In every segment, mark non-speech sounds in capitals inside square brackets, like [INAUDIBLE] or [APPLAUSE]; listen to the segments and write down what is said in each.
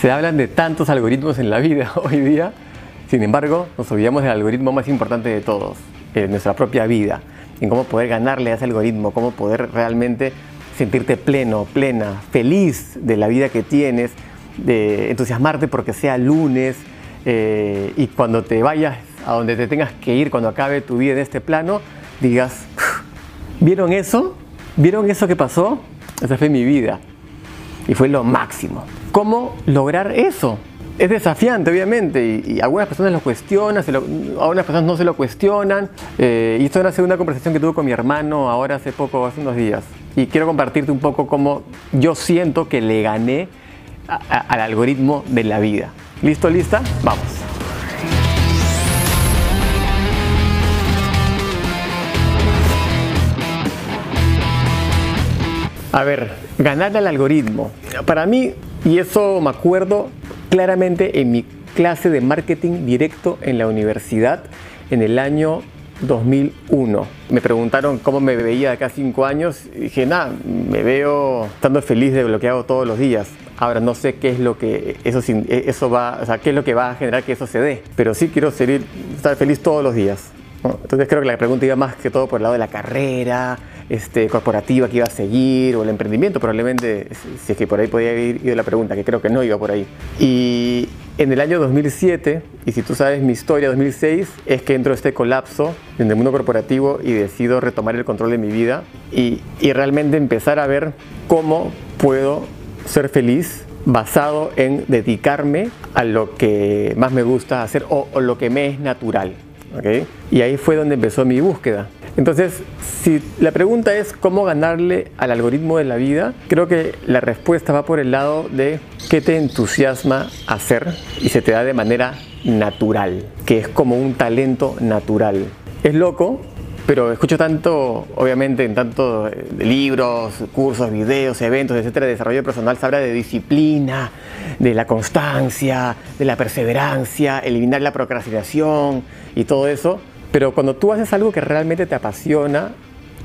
Se hablan de tantos algoritmos en la vida [LAUGHS] hoy día, sin embargo, nos olvidamos del algoritmo más importante de todos, en nuestra propia vida, en cómo poder ganarle a ese algoritmo, cómo poder realmente sentirte pleno, plena, feliz de la vida que tienes, de entusiasmarte porque sea lunes eh, y cuando te vayas a donde te tengas que ir, cuando acabe tu vida en este plano, digas, ¿vieron eso? ¿Vieron eso que pasó? Esa fue mi vida y fue lo máximo. ¿Cómo lograr eso? Es desafiante, obviamente, y, algunas personas lo cuestionan, algunas personas no se lo cuestionan. Eh, y esto era una conversación que tuve con mi hermano ahora hace poco, hace unos días. Y quiero compartirte un poco cómo yo siento que le gané al algoritmo de la vida. ¿Listo, lista? Vamos. A ver, ganar al algoritmo. Para mí, y eso me acuerdo claramente en mi clase de marketing directo en la universidad en el año 2001. Me preguntaron cómo me veía de acá cinco años y dije, nada, me veo estando feliz de lo todos los días. Ahora no sé qué es lo que eso, eso va, o sea, qué es lo que va a generar que eso se dé, pero sí quiero seguir, estar feliz todos los días. Entonces creo que la pregunta iba más que todo por el lado de la carrera, este, corporativa que iba a seguir o el emprendimiento, probablemente, si es que por ahí podía ir ido la pregunta, que creo que no iba por ahí. Y en el año 2007, y si tú sabes mi historia, 2006, es que entro a este colapso en el mundo corporativo y decido retomar el control de mi vida y, y realmente empezar a ver cómo puedo ser feliz basado en dedicarme a lo que más me gusta hacer o, o lo que me es natural. Y ahí fue donde empezó mi búsqueda. Entonces, si la pregunta es cómo ganarle al algoritmo de la vida, creo que la respuesta va por el lado de qué te entusiasma hacer y se te da de manera natural, que es como un talento natural. Es loco, pero escucho tanto, obviamente, en tantos eh, libros, cursos, videos, eventos, etcétera, de desarrollo personal, se habla de disciplina, de la constancia, de la perseverancia, eliminar la procrastinación y todo eso. Pero cuando tú haces algo que realmente te apasiona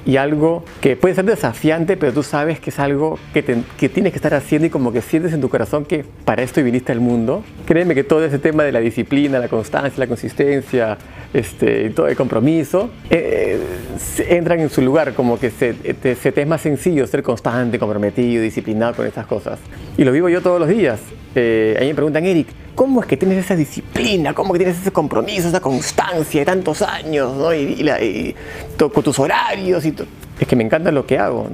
y algo que puede ser desafiante, pero tú sabes que es algo que, tienes que estar haciendo y como que sientes en tu corazón que para esto viniste al mundo, créeme que todo ese tema de la disciplina, la constancia, la consistencia, este, todo el compromiso, eh, entran en su lugar, como que se te, se te es más sencillo ser constante, comprometido, disciplinado con estas cosas. Y lo vivo yo todos los días. Eh, a mí me preguntan, Eric, ¿cómo es que tienes esa disciplina? ¿Cómo que tienes ese compromiso, esa constancia de tantos años? ¿no? Y, con tus horarios y Es que me encanta lo que hago.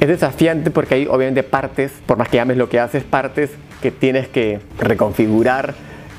Es desafiante porque hay obviamente partes, por más que ames lo que haces, partes que tienes que reconfigurar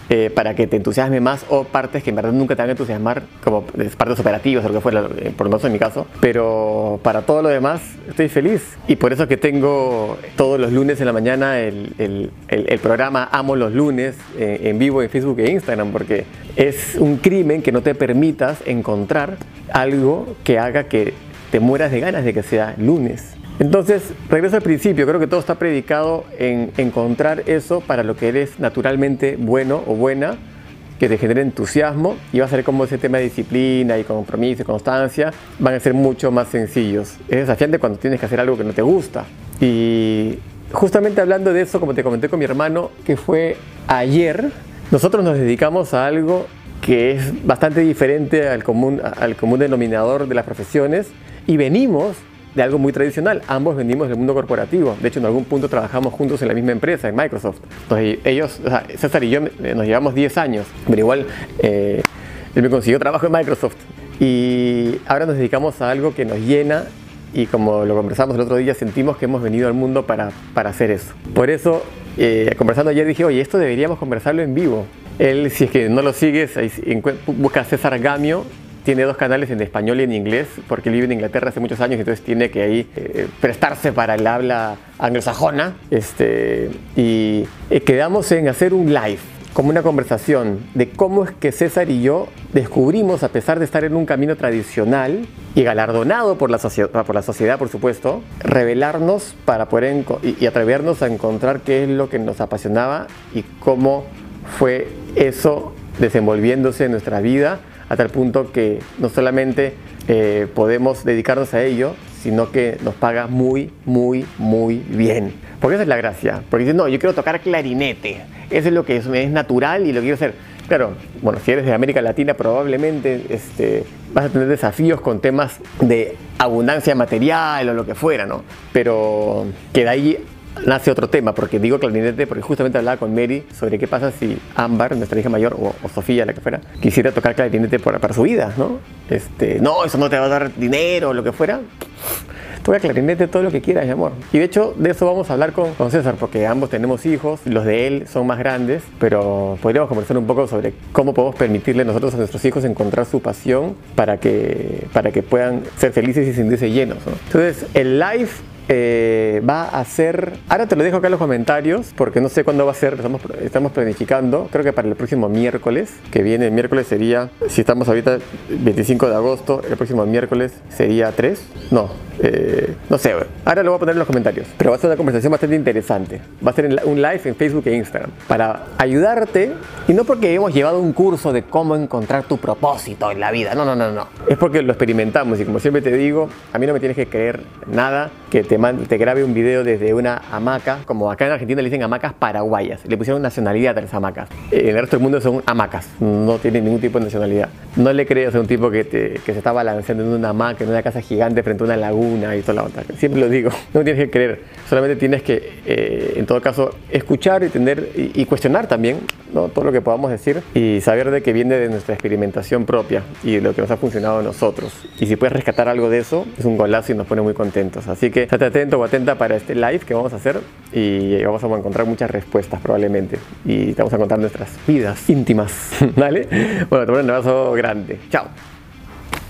eh, para que te entusiasme más o partes que en verdad nunca te van a entusiasmar, como partes operativas o lo que fuera, eh, por menos en mi caso. Pero para todo lo demás estoy feliz y por eso que tengo todos los lunes en la mañana el, el, programa Amo los lunes eh, en vivo en Facebook e Instagram porque es un crimen que no te permitas encontrar algo que haga que te mueras de ganas de que sea lunes. Entonces, regreso al principio, creo que todo está predicado en encontrar eso para lo que eres naturalmente bueno o buena, que te genere entusiasmo y va a ser como ese tema de disciplina y compromiso y constancia van a ser mucho más sencillos. Es desafiante cuando tienes que hacer algo que no te gusta. Y justamente hablando de eso, como te comenté con mi hermano, que fue ayer, nosotros nos dedicamos a algo que es bastante diferente al común, al común denominador de las profesiones y venimos de algo muy tradicional. Ambos venimos del mundo corporativo. De hecho, en algún punto trabajamos juntos en la misma empresa, en Microsoft. Entonces, ellos, César y yo eh, nos llevamos 10 años, pero igual eh, él me consiguió trabajo en Microsoft. Y ahora nos dedicamos a algo que nos llena y como lo conversamos el otro día, sentimos que hemos venido al mundo para, para hacer eso. Por eso, eh, conversando ayer dije, oye, esto deberíamos conversarlo en vivo. Él, si es que no lo sigues, busca César Gamio tiene dos canales en español y en inglés, porque vive en Inglaterra hace muchos años, entonces tiene que ahí eh, prestarse para el habla anglosajona. Este, y eh, quedamos en hacer un live, como una conversación de cómo es que César y yo descubrimos, a pesar de estar en un camino tradicional y galardonado por la, por la sociedad, por supuesto, revelarnos para poder y, y atrevernos a encontrar qué es lo que nos apasionaba y cómo fue eso desenvolviéndose en nuestra vida a tal punto que no solamente eh, podemos dedicarnos a ello, sino que nos paga muy, muy, muy bien. Porque esa es la gracia. Porque dices, no, yo quiero tocar clarinete. Eso es lo que es, natural y lo quiero hacer. Claro, bueno, si eres de América Latina probablemente este, vas a tener desafíos con temas de abundancia material o lo que fuera, ¿no? Pero que de ahí nace otro tema, porque digo clarinete porque justamente hablaba con Mary sobre qué pasa si Ámbar, nuestra hija mayor, o, Sofía, la que fuera, quisiera tocar clarinete para, para su vida, ¿no? Este, no, eso no te va a dar dinero o lo que fuera toca clarinete todo lo que quieras, mi amor. Y de hecho, de eso vamos a hablar con, con César, porque ambos tenemos hijos, los de él son más grandes, pero podríamos conversar un poco sobre cómo podemos permitirle nosotros a nuestros hijos encontrar su pasión para que, para que puedan ser felices y sentirse llenos. Entonces, el live eh, va a ser, ahora te lo dejo acá en los comentarios porque no sé cuándo va a ser, estamos, estamos planificando, creo que para el próximo miércoles, que viene el miércoles sería, si estamos ahorita 25 de agosto, el próximo miércoles sería 3, no, eh, no sé, ahora lo voy a poner en los comentarios, pero va a ser una conversación bastante interesante, va a ser un live en Facebook e Instagram para ayudarte y no porque hemos llevado un curso de cómo encontrar tu propósito en la vida, no, no, no, no, es porque lo experimentamos y como siempre te digo, a mí no me tienes que creer nada que te te, grabe un video desde una hamaca, como acá en Argentina le dicen hamacas paraguayas, le pusieron nacionalidad a las hamacas. En el resto del mundo son hamacas, no tienen ningún tipo de nacionalidad. No le creas a un tipo que, que se está balanceando en una hamaca, en una casa gigante frente a una laguna y toda la otra. Siempre lo digo, [LAUGHS] no tienes que creer, solamente tienes que, eh, en todo caso, escuchar y, tener, y, cuestionar también ¿no? todo lo que podamos decir y saber de que viene de nuestra experimentación propia y de lo que nos ha funcionado a nosotros. Y si puedes rescatar algo de eso, es un golazo y nos pone muy contentos. Así que atento o atenta para este live que vamos a hacer y vamos a encontrar muchas respuestas probablemente. Y te vamos a contar nuestras vidas íntimas, [LAUGHS] ¿vale? Bueno, te mando un abrazo grande. Chao.